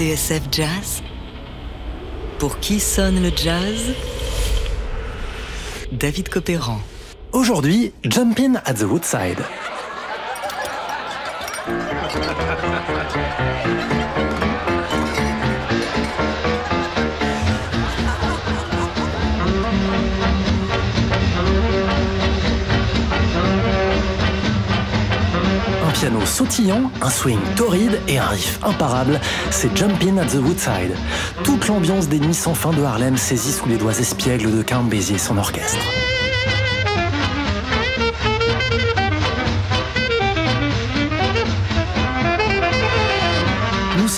TSF Jazz Pour qui sonne le jazz? David Copéran. Aujourd'hui, Jumpin' at the Woodside. piano sautillant, un swing torride et un riff imparable, c'est Jumpin' at the Woodside. Toute l'ambiance des nuits sans fin de Harlem saisie sous les doigts espiègles de Count Basie et son orchestre.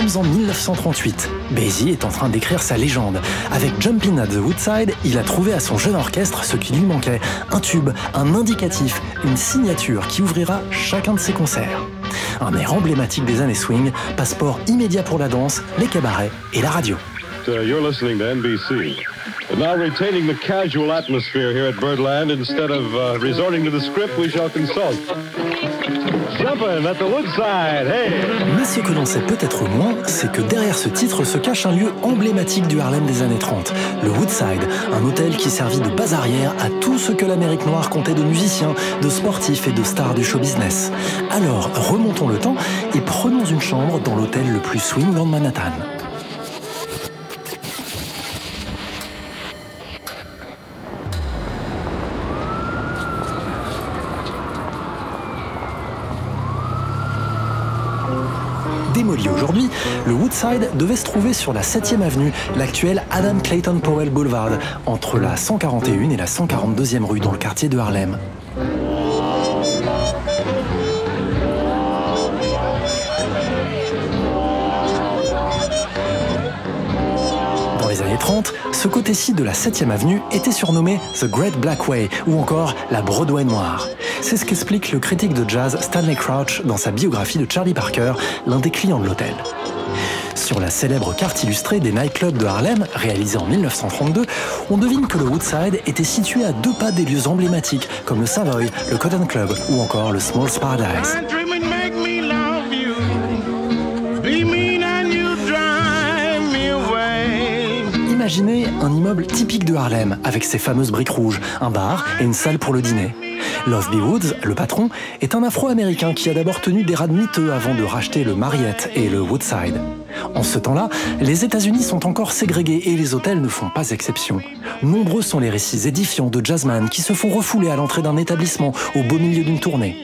Sommes en 1938. Basie est en train d'écrire sa légende. Avec Jumpin' at the Woodside, il a trouvé à son jeune orchestre ce qui lui manquait. Un tube, un indicatif, une signature qui ouvrira chacun de ses concerts. Un air emblématique des années swing, passeport immédiat pour la danse, les cabarets et la radio. Uh, you're listening to NBC. Now retaining the casual atmosphere here at Birdland, instead of uh, resorting to the script, we shall consult. Mais ce que l'on sait peut-être moins, c'est que derrière ce titre se cache un lieu emblématique du Harlem des années 30, le Woodside, un hôtel qui servit de base arrière à tout ce que l'Amérique noire comptait de musiciens, de sportifs et de stars du show business. Alors, remontons le temps et prenons une chambre dans l'hôtel le plus swing de Manhattan. Le Woodside devait se trouver sur la 7e avenue, l'actuelle Adam Clayton Powell Boulevard, entre la 141 et la 142e rue dans le quartier de Harlem. Dans les années 30, ce côté-ci de la 7e avenue était surnommé The Great Black Way ou encore la Broadway noire. C'est ce qu'explique le critique de jazz Stanley Crouch dans sa biographie de Charlie Parker, l'un des clients de l'hôtel. Sur la célèbre carte illustrée des nightclubs de Harlem, réalisée en 1932, on devine que le Woodside était situé à deux pas des lieux emblématiques comme le Savoy, le Cotton Club ou encore le Small's Paradise. Imaginez un immeuble typique de Harlem, avec ses fameuses briques rouges, un bar et une salle pour le dîner. Love B. Woods, le patron, est un Afro-Américain qui a d'abord tenu des rades miteux avant de racheter le Marriott et le Woodside. En ce temps-là, les États-Unis sont encore ségrégés et les hôtels ne font pas exception. Nombreux sont les récits édifiants de jazzman qui se font refouler à l'entrée d'un établissement au beau milieu d'une tournée.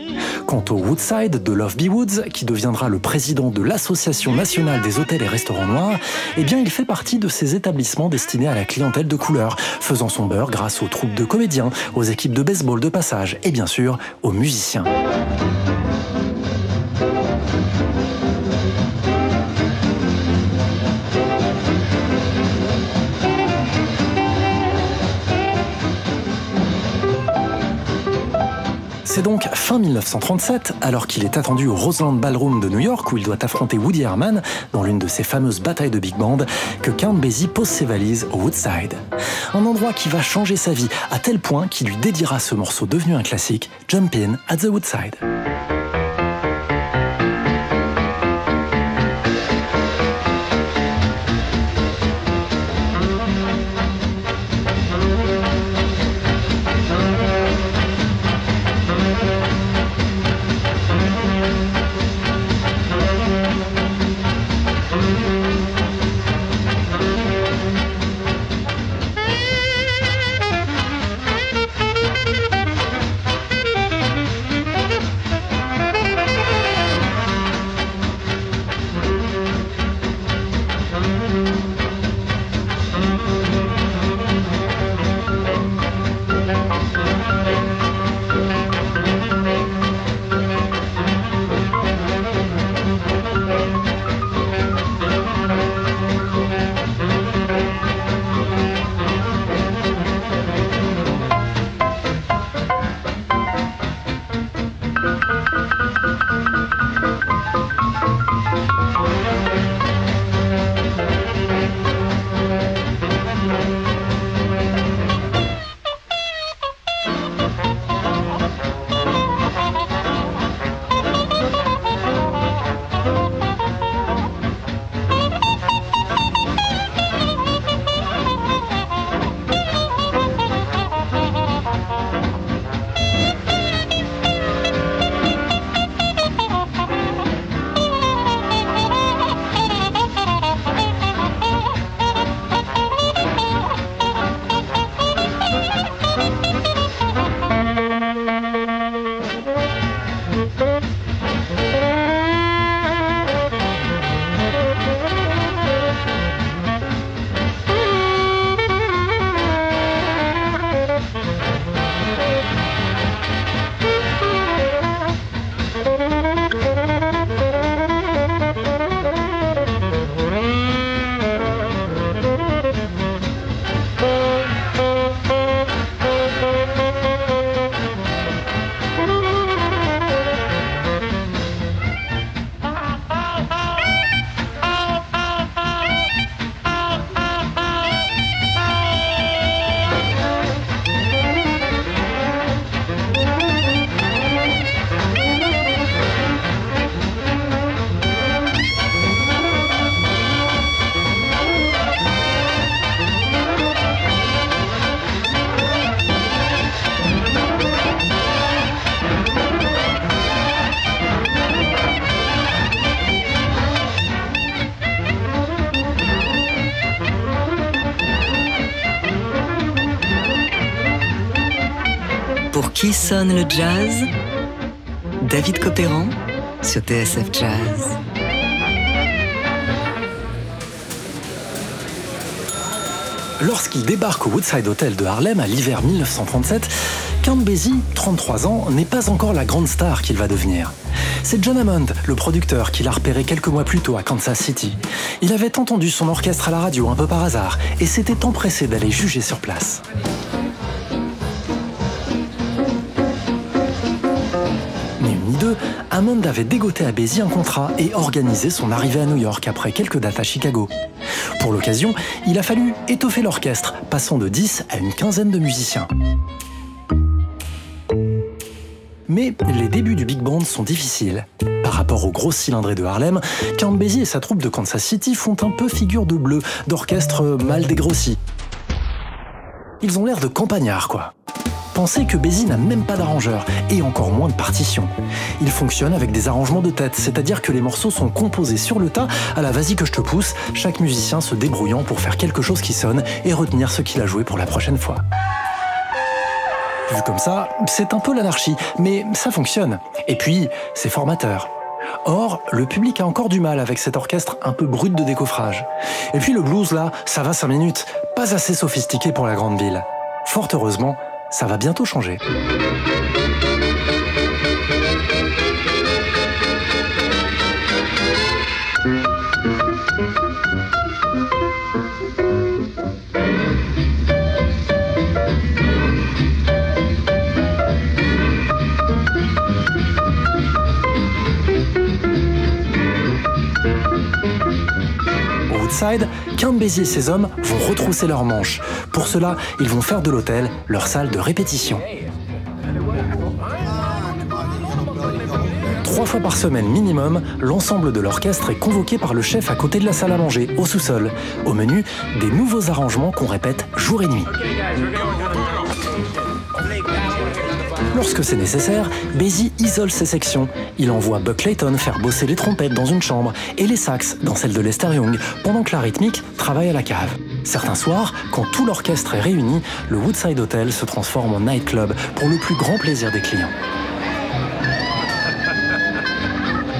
Quant au Woodside de Love B. Woods, qui deviendra le président de l'Association nationale des hôtels et restaurants noirs, eh bien il fait partie de ces établissements destinés à la clientèle de couleur, faisant son beurre grâce aux troupes de comédiens, aux équipes de baseball de passage et bien sûr aux musiciens. C'est donc fin 1937, alors qu'il est attendu au Roseland Ballroom de New York où il doit affronter Woody Herman dans l'une de ses fameuses batailles de big band, que Count Basie pose ses valises au Woodside. Un endroit qui va changer sa vie à tel point qu'il lui dédiera ce morceau devenu un classique, Jump In at the Woodside. Sonne le jazz David Copéran sur TSF Jazz. Lorsqu'il débarque au Woodside Hotel de Harlem à l'hiver 1937, Count Basie, 33 ans, n'est pas encore la grande star qu'il va devenir. C'est John Hammond, le producteur, qui l'a repéré quelques mois plus tôt à Kansas City. Il avait entendu son orchestre à la radio un peu par hasard et s'était empressé d'aller juger sur place. Ni une ni deux, Hammond avait dégoté à Basie un contrat et organisé son arrivée à New York après quelques dates à Chicago. Pour l'occasion, il a fallu étoffer l'orchestre, passant de 10 à une quinzaine de musiciens. Mais les débuts du big band sont difficiles. Par rapport aux grosses cylindrées de Harlem, Count Basie et sa troupe de Kansas City font un peu figure de bleu, d'orchestre mal dégrossi. Ils ont l'air de campagnards, quoi. Pensez que Basie n'a même pas d'arrangeur, et encore moins de partition. Il fonctionne avec des arrangements de tête, c'est-à-dire que les morceaux sont composés sur le tas, à la vas-y que je te pousse, chaque musicien se débrouillant pour faire quelque chose qui sonne et retenir ce qu'il a joué pour la prochaine fois. Vu comme ça, c'est un peu l'anarchie, mais ça fonctionne. Et puis, c'est formateur. Or, le public a encore du mal avec cet orchestre un peu brut de décoffrage. Et puis le blues, là, ça va 5 minutes, pas assez sophistiqué pour la grande ville. Fort heureusement, ça va bientôt changer. Basie et ses hommes vont retrousser leurs manches. Pour cela, ils vont faire de l'hôtel leur salle de répétition. Trois fois par semaine minimum, l'ensemble de l'orchestre est convoqué par le chef à côté de la salle à manger, au sous-sol. Au menu, des nouveaux arrangements qu'on répète jour et nuit. Lorsque c'est nécessaire, Basie isole ses sections. Il envoie Buck Clayton faire bosser les trompettes dans une chambre et les sax dans celle de Lester Young, pendant que la rythmique travaille à la cave. Certains soirs, quand tout l'orchestre est réuni, le Woodside Hotel se transforme en nightclub pour le plus grand plaisir des clients.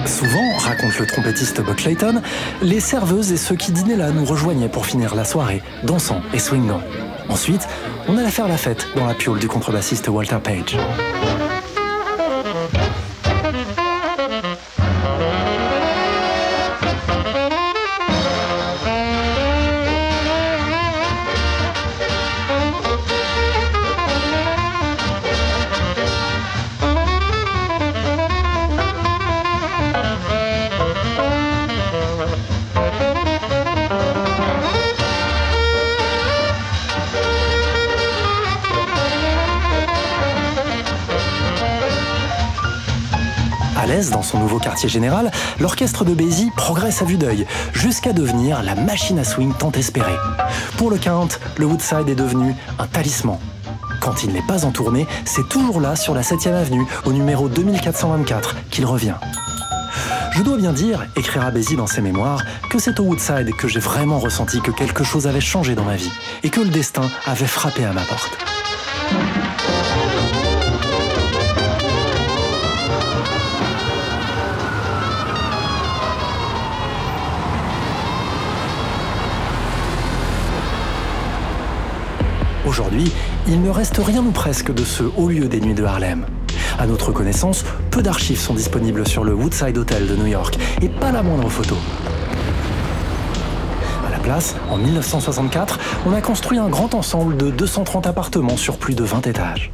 Souvent, raconte le trompettiste Buck Clayton, les serveuses et ceux qui dînaient là nous rejoignaient pour finir la soirée, dansant et swingant. Ensuite, on allait faire la fête dans la piole du contrebassiste Walter Page. Dans son nouveau quartier général, l'orchestre de Basie progresse à vue d'œil, jusqu'à devenir la machine à swing tant espérée. Pour le Count, le Woodside est devenu un talisman. Quand il n'est pas en tournée, c'est toujours là sur la 7e avenue, au numéro 2424, qu'il revient. Je dois bien dire, écrira Basie dans ses mémoires, que c'est au Woodside que j'ai vraiment ressenti que quelque chose avait changé dans ma vie et que le destin avait frappé à ma porte. Aujourd'hui, il ne reste rien ou presque de ce haut lieu des nuits de Harlem. À notre connaissance, peu d'archives sont disponibles sur le Woodside Hotel de New York et pas la moindre photo. À la place, en 1964, on a construit un grand ensemble de 230 appartements sur plus de 20 étages.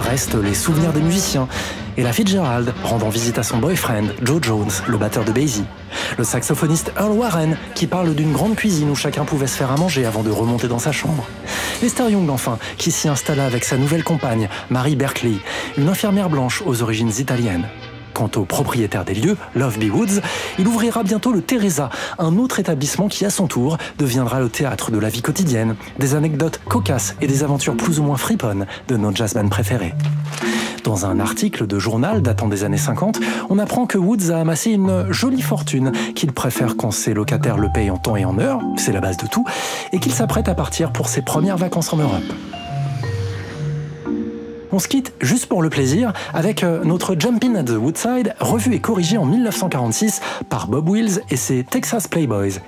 Restent les souvenirs des musiciens et la Fitzgerald rendant visite à son boyfriend, Joe Jones, le batteur de Basie. Le saxophoniste Earl Warren, qui parle d'une grande cuisine où chacun pouvait se faire à manger avant de remonter dans sa chambre. Lester Young, enfin, qui s'y installa avec sa nouvelle compagne, Mary Berkeley, une infirmière blanche aux origines italiennes. Quant au propriétaire des lieux, Love B. Woods, il ouvrira bientôt le Teresa, un autre établissement qui, à son tour, deviendra le théâtre de la vie quotidienne, des anecdotes cocasses et des aventures plus ou moins friponnes de nos jazzmen préférés. Dans un article de journal datant des années 50, on apprend que Woods a amassé une jolie fortune, qu'il préfère quand ses locataires le payent en temps et en heure, c'est la base de tout, et qu'il s'apprête à partir pour ses premières vacances en Europe. On se quitte juste pour le plaisir avec euh, notre Jumpin' at the Woodside, revu et corrigé en 1946 par Bob Wills et ses Texas Playboys.